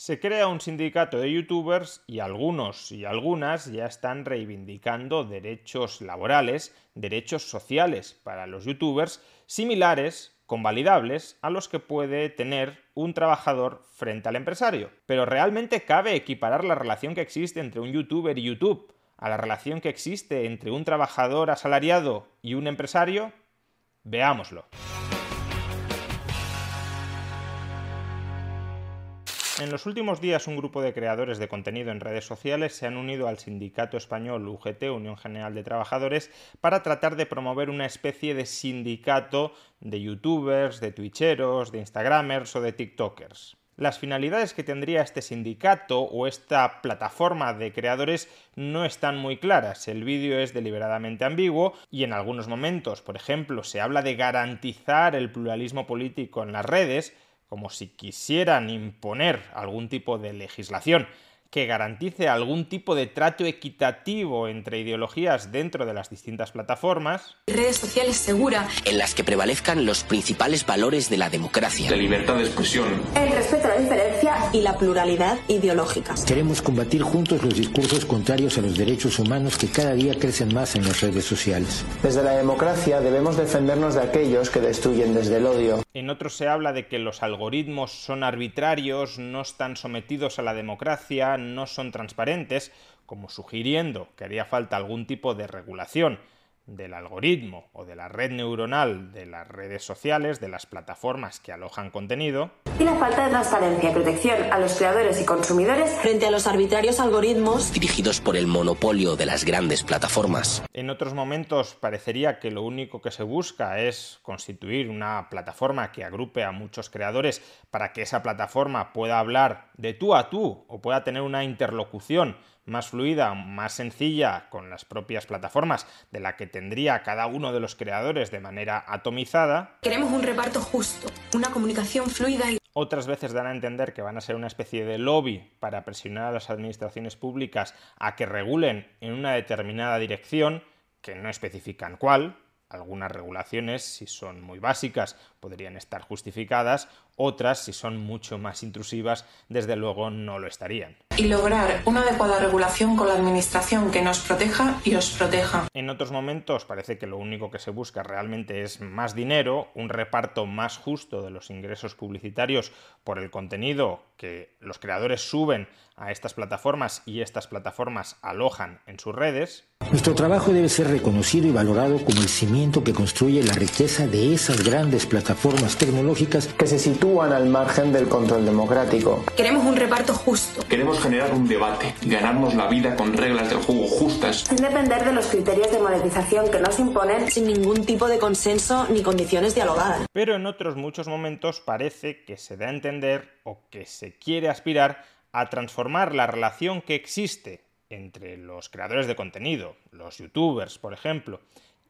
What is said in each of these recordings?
Se crea un sindicato de youtubers y algunos y algunas ya están reivindicando derechos laborales, derechos sociales para los youtubers similares convalidables a los que puede tener un trabajador frente al empresario. Pero ¿realmente cabe equiparar la relación que existe entre un youtuber y YouTube a la relación que existe entre un trabajador asalariado y un empresario? Veámoslo. En los últimos días un grupo de creadores de contenido en redes sociales se han unido al sindicato español UGT, Unión General de Trabajadores, para tratar de promover una especie de sindicato de youtubers, de twitcheros, de instagramers o de tiktokers. Las finalidades que tendría este sindicato o esta plataforma de creadores no están muy claras. El vídeo es deliberadamente ambiguo y en algunos momentos, por ejemplo, se habla de garantizar el pluralismo político en las redes, como si quisieran imponer algún tipo de legislación que garantice algún tipo de trato equitativo entre ideologías dentro de las distintas plataformas. Redes sociales seguras. En las que prevalezcan los principales valores de la democracia. La libertad de expresión. El respeto a la diferencia y la pluralidad ideológica. Queremos combatir juntos los discursos contrarios a los derechos humanos que cada día crecen más en las redes sociales. Desde la democracia debemos defendernos de aquellos que destruyen desde el odio. En otros se habla de que los algoritmos son arbitrarios, no están sometidos a la democracia, no son transparentes, como sugiriendo que haría falta algún tipo de regulación del algoritmo o de la red neuronal de las redes sociales, de las plataformas que alojan contenido. Y la falta de transparencia y protección a los creadores y consumidores frente a los arbitrarios algoritmos dirigidos por el monopolio de las grandes plataformas. En otros momentos parecería que lo único que se busca es constituir una plataforma que agrupe a muchos creadores para que esa plataforma pueda hablar de tú a tú o pueda tener una interlocución más fluida, más sencilla con las propias plataformas de la que tendría cada uno de los creadores de manera atomizada. Queremos un reparto justo, una comunicación fluida y otras veces dan a entender que van a ser una especie de lobby para presionar a las administraciones públicas a que regulen en una determinada dirección, que no especifican cuál, algunas regulaciones, si son muy básicas, podrían estar justificadas, otras, si son mucho más intrusivas, desde luego no lo estarían. Y lograr una adecuada regulación con la Administración que nos proteja y os proteja. En otros momentos parece que lo único que se busca realmente es más dinero, un reparto más justo de los ingresos publicitarios por el contenido que los creadores suben a estas plataformas y estas plataformas alojan en sus redes. Nuestro trabajo debe ser reconocido y valorado como el cimiento que construye la riqueza de esas grandes plataformas tecnológicas que se sitúan al margen del control democrático. Queremos un reparto justo. Queremos generar un debate, ganarnos la vida con reglas del juego justas. Sin depender de los criterios de monetización que nos imponen. Sin ningún tipo de consenso ni condiciones dialogadas. Pero en otros muchos momentos parece que se da a entender o que se quiere aspirar a transformar la relación que existe entre los creadores de contenido, los youtubers, por ejemplo,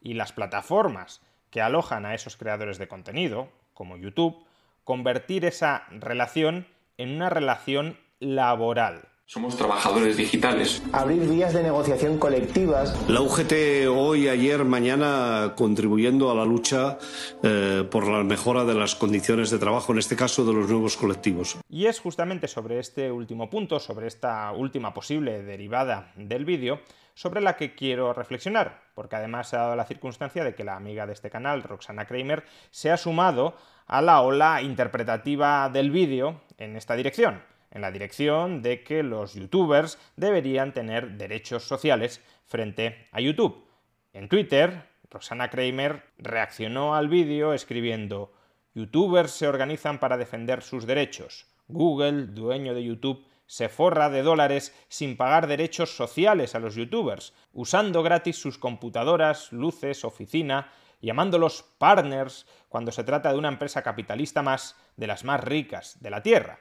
y las plataformas que alojan a esos creadores de contenido, como YouTube, convertir esa relación en una relación laboral. Somos trabajadores digitales. Abrir vías de negociación colectivas. La UGT hoy, ayer, mañana contribuyendo a la lucha eh, por la mejora de las condiciones de trabajo, en este caso de los nuevos colectivos. Y es justamente sobre este último punto, sobre esta última posible derivada del vídeo, sobre la que quiero reflexionar, porque además se ha dado la circunstancia de que la amiga de este canal, Roxana Kramer, se ha sumado a la ola interpretativa del vídeo en esta dirección en la dirección de que los youtubers deberían tener derechos sociales frente a YouTube. En Twitter, Rosana Kramer reaccionó al vídeo escribiendo Youtubers se organizan para defender sus derechos. Google, dueño de YouTube, se forra de dólares sin pagar derechos sociales a los youtubers, usando gratis sus computadoras, luces, oficina llamándolos partners cuando se trata de una empresa capitalista más de las más ricas de la Tierra.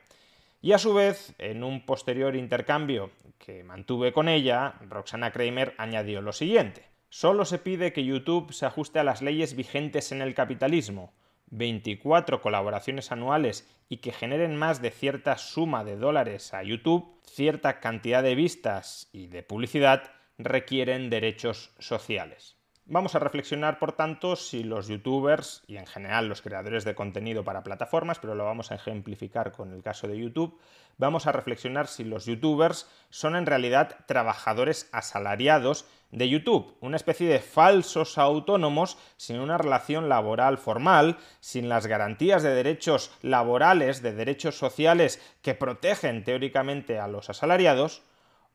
Y a su vez, en un posterior intercambio que mantuve con ella, Roxana Kramer añadió lo siguiente. Solo se pide que YouTube se ajuste a las leyes vigentes en el capitalismo, 24 colaboraciones anuales y que generen más de cierta suma de dólares a YouTube, cierta cantidad de vistas y de publicidad requieren derechos sociales. Vamos a reflexionar, por tanto, si los youtubers y en general los creadores de contenido para plataformas, pero lo vamos a ejemplificar con el caso de YouTube, vamos a reflexionar si los youtubers son en realidad trabajadores asalariados de YouTube, una especie de falsos autónomos sin una relación laboral formal, sin las garantías de derechos laborales, de derechos sociales que protegen teóricamente a los asalariados,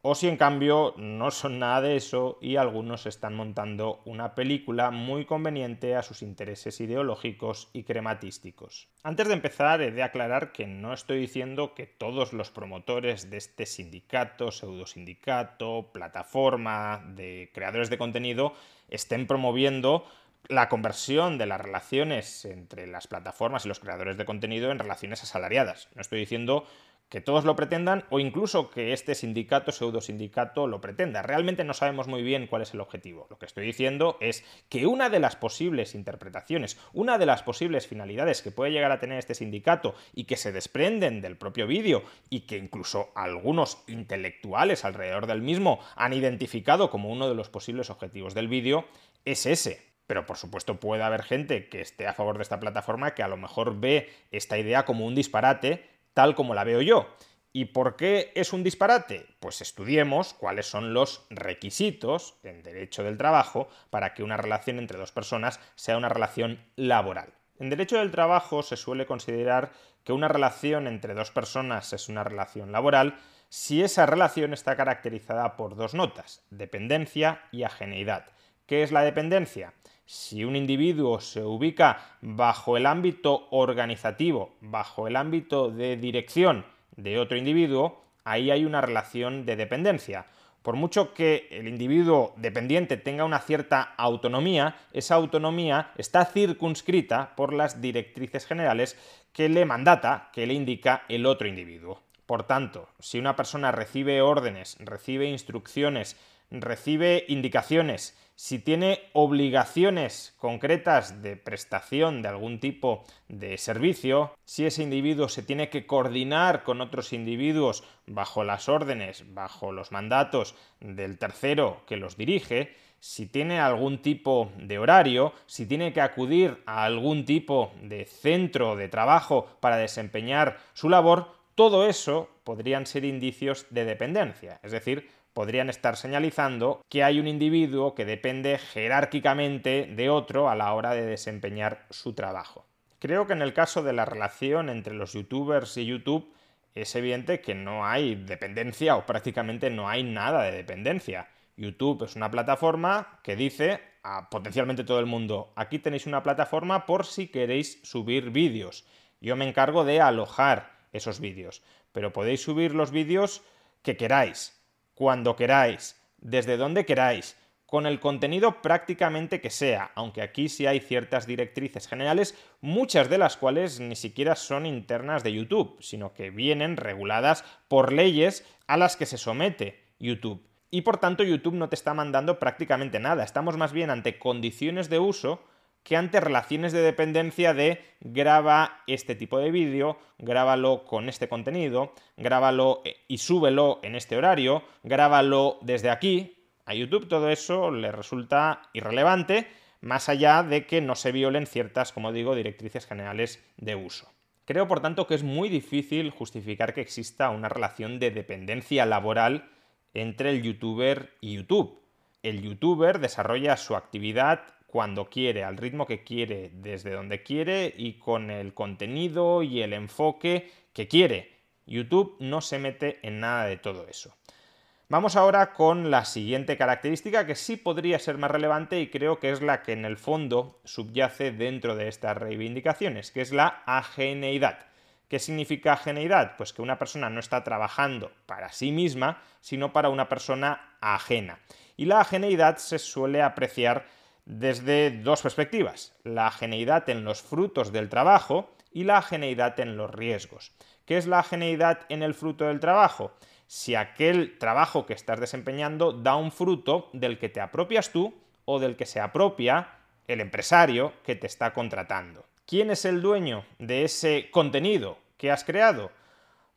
o si en cambio no son nada de eso y algunos están montando una película muy conveniente a sus intereses ideológicos y crematísticos. Antes de empezar he de aclarar que no estoy diciendo que todos los promotores de este sindicato, pseudosindicato, plataforma de creadores de contenido estén promoviendo la conversión de las relaciones entre las plataformas y los creadores de contenido en relaciones asalariadas. No estoy diciendo que todos lo pretendan o incluso que este sindicato, pseudo sindicato, lo pretenda. Realmente no sabemos muy bien cuál es el objetivo. Lo que estoy diciendo es que una de las posibles interpretaciones, una de las posibles finalidades que puede llegar a tener este sindicato y que se desprenden del propio vídeo y que incluso algunos intelectuales alrededor del mismo han identificado como uno de los posibles objetivos del vídeo, es ese. Pero por supuesto puede haber gente que esté a favor de esta plataforma que a lo mejor ve esta idea como un disparate tal como la veo yo. ¿Y por qué es un disparate? Pues estudiemos cuáles son los requisitos en derecho del trabajo para que una relación entre dos personas sea una relación laboral. En derecho del trabajo se suele considerar que una relación entre dos personas es una relación laboral si esa relación está caracterizada por dos notas, dependencia y ajeneidad. ¿Qué es la dependencia? Si un individuo se ubica bajo el ámbito organizativo, bajo el ámbito de dirección de otro individuo, ahí hay una relación de dependencia. Por mucho que el individuo dependiente tenga una cierta autonomía, esa autonomía está circunscrita por las directrices generales que le mandata, que le indica el otro individuo. Por tanto, si una persona recibe órdenes, recibe instrucciones, recibe indicaciones, si tiene obligaciones concretas de prestación de algún tipo de servicio, si ese individuo se tiene que coordinar con otros individuos bajo las órdenes, bajo los mandatos del tercero que los dirige, si tiene algún tipo de horario, si tiene que acudir a algún tipo de centro de trabajo para desempeñar su labor, todo eso podrían ser indicios de dependencia, es decir, podrían estar señalizando que hay un individuo que depende jerárquicamente de otro a la hora de desempeñar su trabajo. Creo que en el caso de la relación entre los youtubers y YouTube es evidente que no hay dependencia o prácticamente no hay nada de dependencia. YouTube es una plataforma que dice a potencialmente todo el mundo, aquí tenéis una plataforma por si queréis subir vídeos. Yo me encargo de alojar esos vídeos, pero podéis subir los vídeos que queráis cuando queráis, desde donde queráis, con el contenido prácticamente que sea, aunque aquí sí hay ciertas directrices generales, muchas de las cuales ni siquiera son internas de YouTube, sino que vienen reguladas por leyes a las que se somete YouTube. Y por tanto YouTube no te está mandando prácticamente nada, estamos más bien ante condiciones de uso que ante relaciones de dependencia de graba este tipo de vídeo, grábalo con este contenido, grábalo eh, y súbelo en este horario, grábalo desde aquí. A YouTube todo eso le resulta irrelevante, más allá de que no se violen ciertas, como digo, directrices generales de uso. Creo, por tanto, que es muy difícil justificar que exista una relación de dependencia laboral entre el youtuber y YouTube. El youtuber desarrolla su actividad cuando quiere, al ritmo que quiere, desde donde quiere y con el contenido y el enfoque que quiere. YouTube no se mete en nada de todo eso. Vamos ahora con la siguiente característica que sí podría ser más relevante y creo que es la que en el fondo subyace dentro de estas reivindicaciones, que es la ajeneidad. ¿Qué significa ajeneidad? Pues que una persona no está trabajando para sí misma, sino para una persona ajena. Y la ajeneidad se suele apreciar desde dos perspectivas, la geneidad en los frutos del trabajo y la geneidad en los riesgos. ¿Qué es la geneidad en el fruto del trabajo? Si aquel trabajo que estás desempeñando da un fruto del que te apropias tú o del que se apropia el empresario que te está contratando. ¿Quién es el dueño de ese contenido que has creado?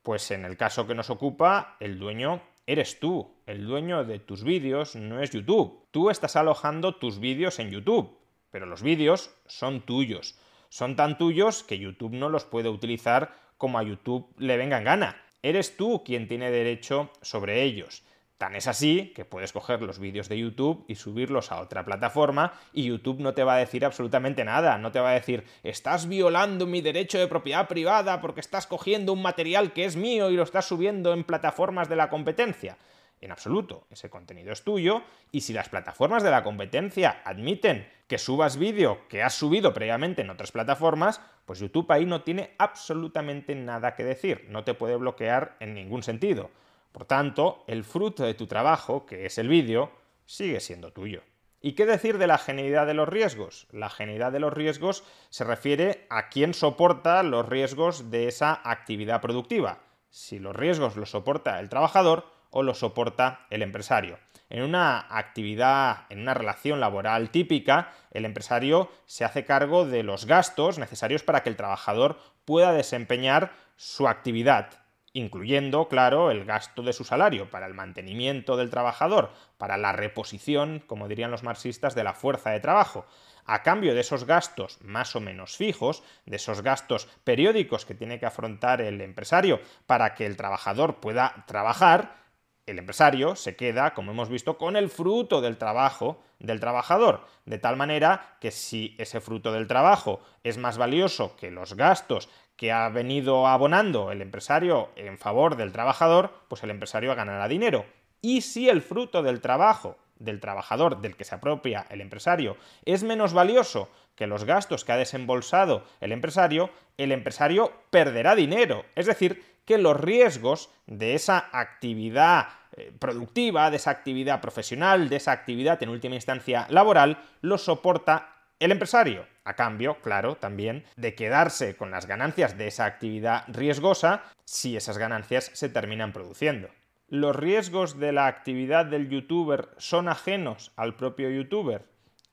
Pues en el caso que nos ocupa, el dueño eres tú. El dueño de tus vídeos no es YouTube. Tú estás alojando tus vídeos en YouTube, pero los vídeos son tuyos. Son tan tuyos que YouTube no los puede utilizar como a YouTube le venga en gana. Eres tú quien tiene derecho sobre ellos. Tan es así que puedes coger los vídeos de YouTube y subirlos a otra plataforma y YouTube no te va a decir absolutamente nada, no te va a decir estás violando mi derecho de propiedad privada porque estás cogiendo un material que es mío y lo estás subiendo en plataformas de la competencia. En absoluto, ese contenido es tuyo y si las plataformas de la competencia admiten que subas vídeo que has subido previamente en otras plataformas, pues YouTube ahí no tiene absolutamente nada que decir, no te puede bloquear en ningún sentido. Por tanto, el fruto de tu trabajo, que es el vídeo, sigue siendo tuyo. ¿Y qué decir de la geneidad de los riesgos? La geneidad de los riesgos se refiere a quién soporta los riesgos de esa actividad productiva, si los riesgos los soporta el trabajador o los soporta el empresario. En una actividad, en una relación laboral típica, el empresario se hace cargo de los gastos necesarios para que el trabajador pueda desempeñar su actividad incluyendo, claro, el gasto de su salario para el mantenimiento del trabajador, para la reposición, como dirían los marxistas, de la fuerza de trabajo. A cambio de esos gastos más o menos fijos, de esos gastos periódicos que tiene que afrontar el empresario para que el trabajador pueda trabajar, el empresario se queda, como hemos visto, con el fruto del trabajo del trabajador, de tal manera que si ese fruto del trabajo es más valioso que los gastos que ha venido abonando el empresario en favor del trabajador, pues el empresario ganará dinero. Y si el fruto del trabajo del trabajador del que se apropia el empresario es menos valioso que los gastos que ha desembolsado el empresario, el empresario perderá dinero. Es decir, que los riesgos de esa actividad eh, productiva, de esa actividad profesional, de esa actividad en última instancia laboral, los soporta el empresario, a cambio, claro, también de quedarse con las ganancias de esa actividad riesgosa si esas ganancias se terminan produciendo. ¿Los riesgos de la actividad del youtuber son ajenos al propio youtuber?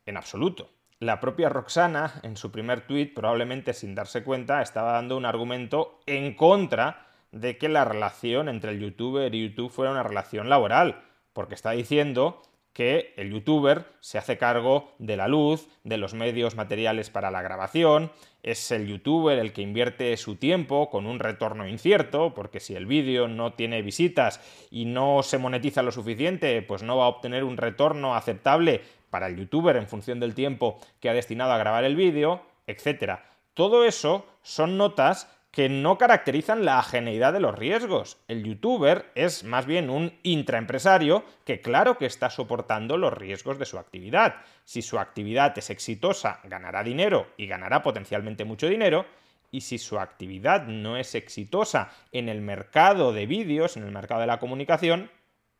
En absoluto. La propia Roxana, en su primer tuit, probablemente sin darse cuenta, estaba dando un argumento en contra de que la relación entre el youtuber y YouTube fuera una relación laboral, porque está diciendo que el youtuber se hace cargo de la luz, de los medios materiales para la grabación, es el youtuber el que invierte su tiempo con un retorno incierto, porque si el vídeo no tiene visitas y no se monetiza lo suficiente, pues no va a obtener un retorno aceptable para el youtuber en función del tiempo que ha destinado a grabar el vídeo, etc. Todo eso son notas que no caracterizan la ajeneidad de los riesgos. El youtuber es más bien un intraempresario que claro que está soportando los riesgos de su actividad. Si su actividad es exitosa, ganará dinero y ganará potencialmente mucho dinero. Y si su actividad no es exitosa en el mercado de vídeos, en el mercado de la comunicación,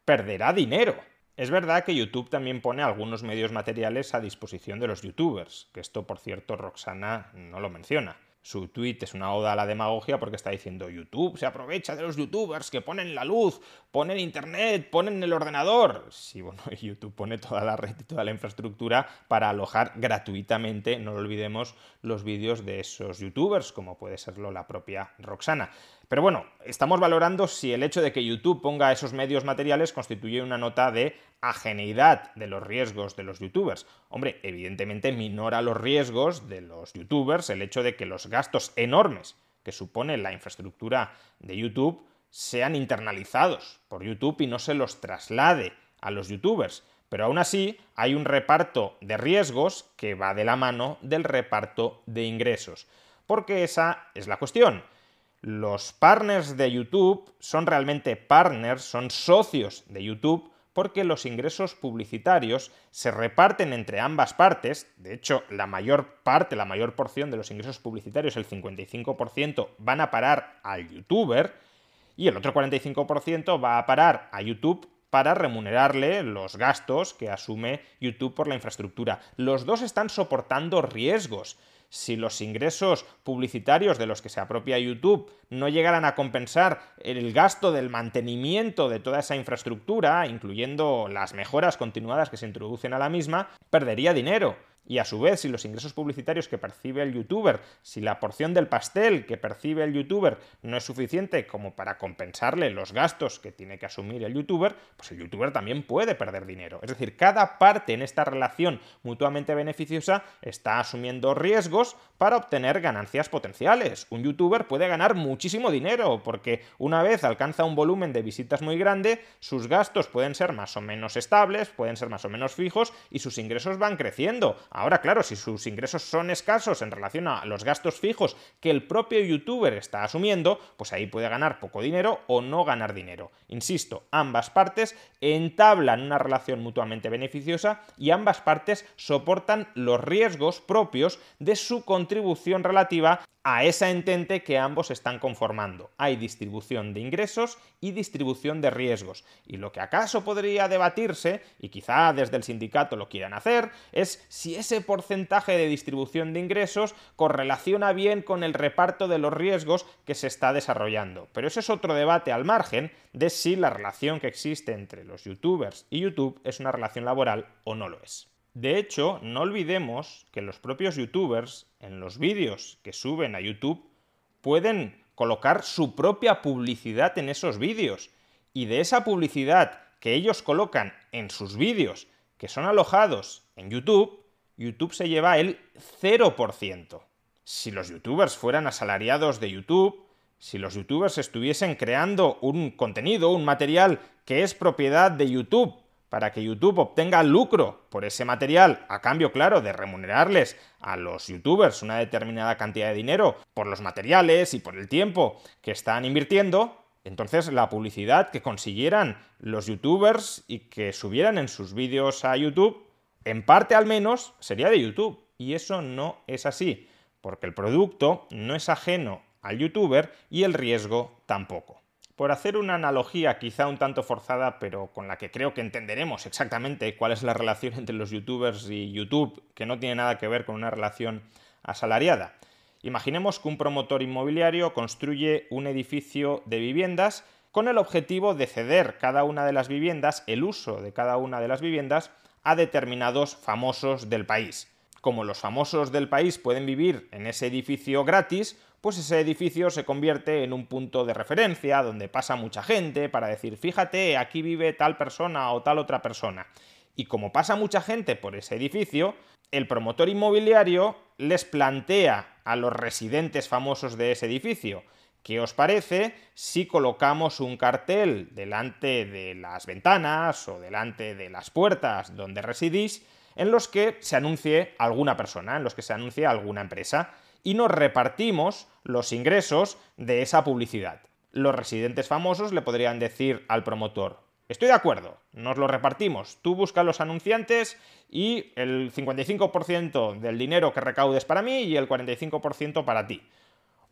perderá dinero. Es verdad que YouTube también pone algunos medios materiales a disposición de los youtubers, que esto por cierto Roxana no lo menciona. Su tweet es una oda a la demagogia porque está diciendo YouTube se aprovecha de los youtubers que ponen la luz, ponen internet, ponen el ordenador. Sí, bueno, YouTube pone toda la red y toda la infraestructura para alojar gratuitamente, no lo olvidemos, los vídeos de esos youtubers, como puede serlo la propia Roxana. Pero bueno, estamos valorando si el hecho de que YouTube ponga esos medios materiales constituye una nota de ajeneidad de los riesgos de los youtubers. Hombre, evidentemente minora los riesgos de los youtubers el hecho de que los gastos enormes que supone la infraestructura de YouTube sean internalizados por YouTube y no se los traslade a los youtubers. Pero aún así hay un reparto de riesgos que va de la mano del reparto de ingresos. Porque esa es la cuestión los partners de YouTube son realmente partners, son socios de YouTube, porque los ingresos publicitarios se reparten entre ambas partes. De hecho, la mayor parte, la mayor porción de los ingresos publicitarios, el 55%, van a parar al youtuber y el otro 45% va a parar a YouTube para remunerarle los gastos que asume YouTube por la infraestructura. Los dos están soportando riesgos si los ingresos publicitarios de los que se apropia YouTube no llegaran a compensar el gasto del mantenimiento de toda esa infraestructura, incluyendo las mejoras continuadas que se introducen a la misma, perdería dinero. Y a su vez, si los ingresos publicitarios que percibe el youtuber, si la porción del pastel que percibe el youtuber no es suficiente como para compensarle los gastos que tiene que asumir el youtuber, pues el youtuber también puede perder dinero. Es decir, cada parte en esta relación mutuamente beneficiosa está asumiendo riesgos para obtener ganancias potenciales. Un youtuber puede ganar muchísimo dinero porque una vez alcanza un volumen de visitas muy grande, sus gastos pueden ser más o menos estables, pueden ser más o menos fijos y sus ingresos van creciendo Ahora, claro, si sus ingresos son escasos en relación a los gastos fijos que el propio youtuber está asumiendo, pues ahí puede ganar poco dinero o no ganar dinero. Insisto, ambas partes entablan una relación mutuamente beneficiosa y ambas partes soportan los riesgos propios de su contribución relativa a esa entente que ambos están conformando. Hay distribución de ingresos y distribución de riesgos. Y lo que acaso podría debatirse, y quizá desde el sindicato lo quieran hacer, es si ese porcentaje de distribución de ingresos correlaciona bien con el reparto de los riesgos que se está desarrollando. Pero ese es otro debate al margen de si la relación que existe entre los youtubers y YouTube es una relación laboral o no lo es. De hecho, no olvidemos que los propios youtubers, en los vídeos que suben a YouTube, pueden colocar su propia publicidad en esos vídeos. Y de esa publicidad que ellos colocan en sus vídeos, que son alojados en YouTube, YouTube se lleva el 0%. Si los youtubers fueran asalariados de YouTube, si los youtubers estuviesen creando un contenido, un material que es propiedad de YouTube para que YouTube obtenga lucro por ese material, a cambio, claro, de remunerarles a los youtubers una determinada cantidad de dinero por los materiales y por el tiempo que están invirtiendo, entonces la publicidad que consiguieran los youtubers y que subieran en sus vídeos a YouTube, en parte al menos, sería de YouTube. Y eso no es así, porque el producto no es ajeno al youtuber y el riesgo tampoco. Por hacer una analogía quizá un tanto forzada, pero con la que creo que entenderemos exactamente cuál es la relación entre los youtubers y YouTube, que no tiene nada que ver con una relación asalariada. Imaginemos que un promotor inmobiliario construye un edificio de viviendas con el objetivo de ceder cada una de las viviendas, el uso de cada una de las viviendas, a determinados famosos del país. Como los famosos del país pueden vivir en ese edificio gratis, pues ese edificio se convierte en un punto de referencia donde pasa mucha gente para decir, fíjate, aquí vive tal persona o tal otra persona. Y como pasa mucha gente por ese edificio, el promotor inmobiliario les plantea a los residentes famosos de ese edificio, ¿qué os parece si colocamos un cartel delante de las ventanas o delante de las puertas donde residís en los que se anuncie alguna persona, en los que se anuncie alguna empresa? Y nos repartimos los ingresos de esa publicidad. Los residentes famosos le podrían decir al promotor, estoy de acuerdo, nos lo repartimos, tú buscas los anunciantes y el 55% del dinero que recaudes para mí y el 45% para ti.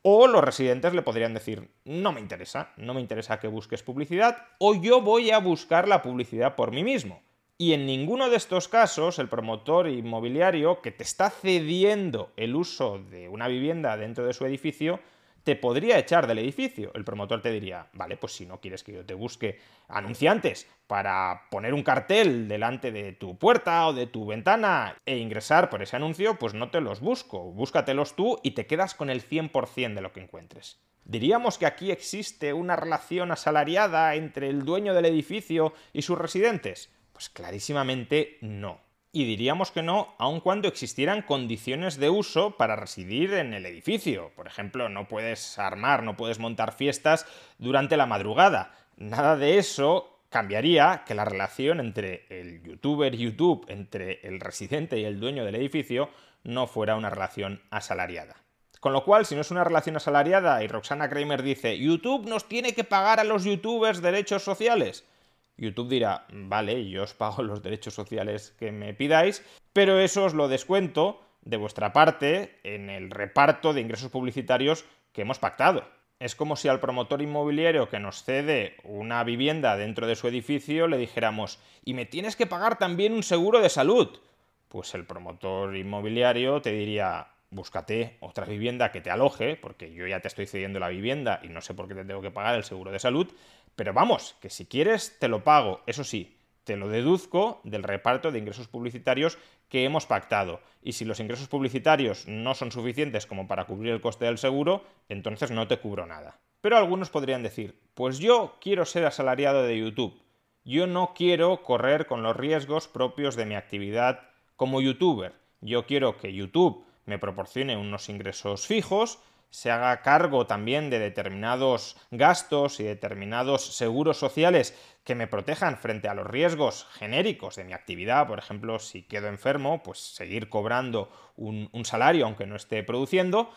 O los residentes le podrían decir, no me interesa, no me interesa que busques publicidad, o yo voy a buscar la publicidad por mí mismo. Y en ninguno de estos casos el promotor inmobiliario que te está cediendo el uso de una vivienda dentro de su edificio te podría echar del edificio. El promotor te diría, vale, pues si no quieres que yo te busque anunciantes para poner un cartel delante de tu puerta o de tu ventana e ingresar por ese anuncio, pues no te los busco, búscatelos tú y te quedas con el 100% de lo que encuentres. ¿Diríamos que aquí existe una relación asalariada entre el dueño del edificio y sus residentes? Pues clarísimamente no. Y diríamos que no, aun cuando existieran condiciones de uso para residir en el edificio. Por ejemplo, no puedes armar, no puedes montar fiestas durante la madrugada. Nada de eso cambiaría que la relación entre el youtuber YouTube, entre el residente y el dueño del edificio, no fuera una relación asalariada. Con lo cual, si no es una relación asalariada y Roxana Kramer dice, YouTube nos tiene que pagar a los youtubers derechos sociales, YouTube dirá, vale, yo os pago los derechos sociales que me pidáis, pero eso os lo descuento de vuestra parte en el reparto de ingresos publicitarios que hemos pactado. Es como si al promotor inmobiliario que nos cede una vivienda dentro de su edificio le dijéramos, y me tienes que pagar también un seguro de salud. Pues el promotor inmobiliario te diría, búscate otra vivienda que te aloje, porque yo ya te estoy cediendo la vivienda y no sé por qué te tengo que pagar el seguro de salud, pero vamos, que si quieres te lo pago, eso sí, te lo deduzco del reparto de ingresos publicitarios que hemos pactado. Y si los ingresos publicitarios no son suficientes como para cubrir el coste del seguro, entonces no te cubro nada. Pero algunos podrían decir, pues yo quiero ser asalariado de YouTube. Yo no quiero correr con los riesgos propios de mi actividad como youtuber. Yo quiero que YouTube me proporcione unos ingresos fijos, se haga cargo también de determinados gastos y determinados seguros sociales que me protejan frente a los riesgos genéricos de mi actividad, por ejemplo, si quedo enfermo, pues seguir cobrando un, salario aunque no esté produciendo,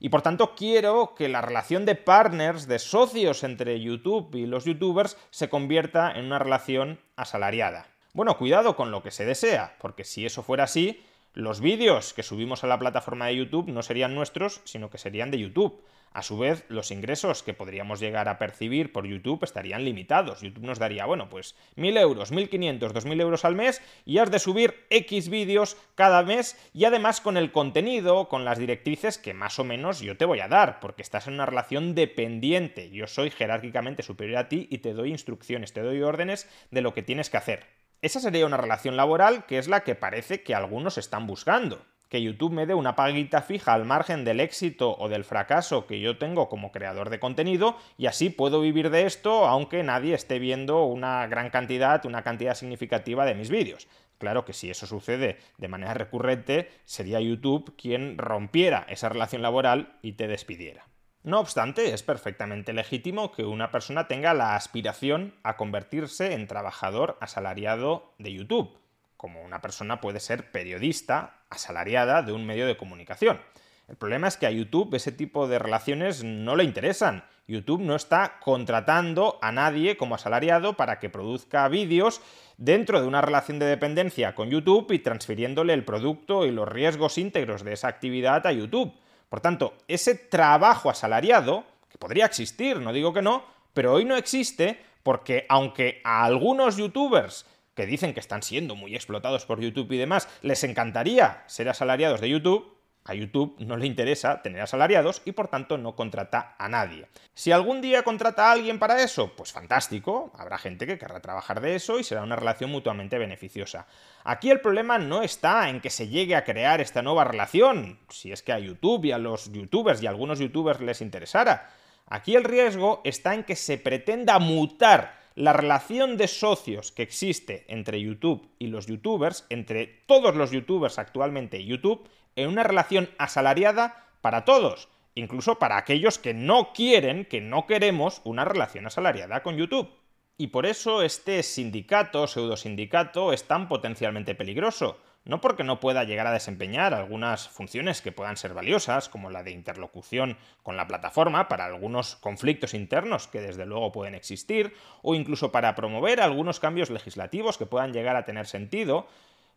y por tanto quiero que la relación de partners, de socios entre YouTube y los youtubers, se convierta en una relación asalariada. Bueno, cuidado con lo que se desea, porque si eso fuera así, los vídeos que subimos a la plataforma de YouTube no serían nuestros, sino que serían de YouTube. A su vez, los ingresos que podríamos llegar a percibir por YouTube estarían limitados. YouTube nos daría, bueno, pues 1.000 euros, 1.500, 2.000 euros al mes y has de subir X vídeos cada mes y además con el contenido, con las directrices que más o menos yo te voy a dar, porque estás en una relación dependiente. Yo soy jerárquicamente superior a ti y te doy instrucciones, te doy órdenes de lo que tienes que hacer. Esa sería una relación laboral que es la que parece que algunos están buscando. Que YouTube me dé una paguita fija al margen del éxito o del fracaso que yo tengo como creador de contenido y así puedo vivir de esto aunque nadie esté viendo una gran cantidad, una cantidad significativa de mis vídeos. Claro que si eso sucede de manera recurrente, sería YouTube quien rompiera esa relación laboral y te despidiera. No obstante, es perfectamente legítimo que una persona tenga la aspiración a convertirse en trabajador asalariado de YouTube, como una persona puede ser periodista asalariada de un medio de comunicación. El problema es que a YouTube ese tipo de relaciones no le interesan. YouTube no está contratando a nadie como asalariado para que produzca vídeos dentro de una relación de dependencia con YouTube y transfiriéndole el producto y los riesgos íntegros de esa actividad a YouTube. Por tanto, ese trabajo asalariado, que podría existir, no digo que no, pero hoy no existe porque aunque a algunos youtubers que dicen que están siendo muy explotados por YouTube y demás, les encantaría ser asalariados de YouTube, a YouTube no le interesa tener asalariados y por tanto no contrata a nadie. Si algún día contrata a alguien para eso, pues fantástico, habrá gente que querrá trabajar de eso y será una relación mutuamente beneficiosa. Aquí el problema no está en que se llegue a crear esta nueva relación, si es que a YouTube y a los youtubers y a algunos youtubers les interesara. Aquí el riesgo está en que se pretenda mutar la relación de socios que existe entre YouTube y los youtubers, entre todos los youtubers actualmente y YouTube, en una relación asalariada para todos, incluso para aquellos que no quieren, que no queremos una relación asalariada con YouTube. Y por eso este sindicato, pseudosindicato, es tan potencialmente peligroso. No porque no pueda llegar a desempeñar algunas funciones que puedan ser valiosas, como la de interlocución con la plataforma para algunos conflictos internos que desde luego pueden existir, o incluso para promover algunos cambios legislativos que puedan llegar a tener sentido,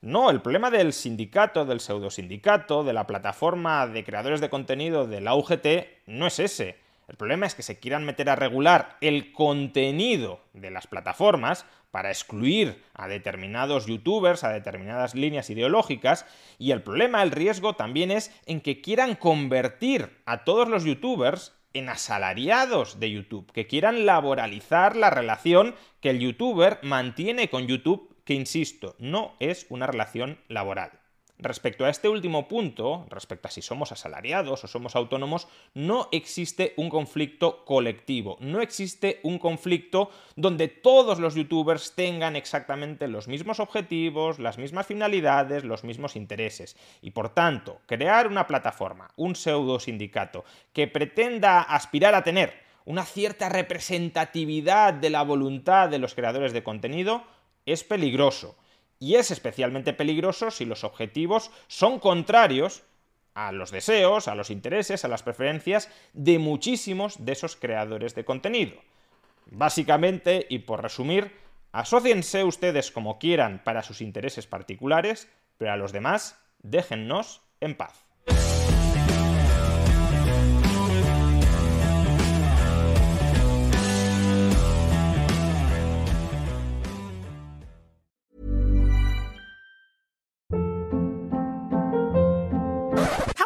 no, el problema del sindicato, del pseudosindicato, de la plataforma de creadores de contenido de la UGT no es ese. El problema es que se quieran meter a regular el contenido de las plataformas para excluir a determinados youtubers, a determinadas líneas ideológicas, y el problema, el riesgo también es en que quieran convertir a todos los youtubers en asalariados de YouTube, que quieran laboralizar la relación que el youtuber mantiene con YouTube que, insisto, no es una relación laboral. Respecto a este último punto, respecto a si somos asalariados o somos autónomos, no existe un conflicto colectivo, no existe un conflicto donde todos los youtubers tengan exactamente los mismos objetivos, las mismas finalidades, los mismos intereses. Y por tanto, crear una plataforma, un pseudo sindicato, que pretenda aspirar a tener una cierta representatividad de la voluntad de los creadores de contenido, es peligroso. Y es especialmente peligroso si los objetivos son contrarios a los deseos, a los intereses, a las preferencias de muchísimos de esos creadores de contenido. Básicamente, y por resumir, asóciense ustedes como quieran para sus intereses particulares, pero a los demás déjennos en paz.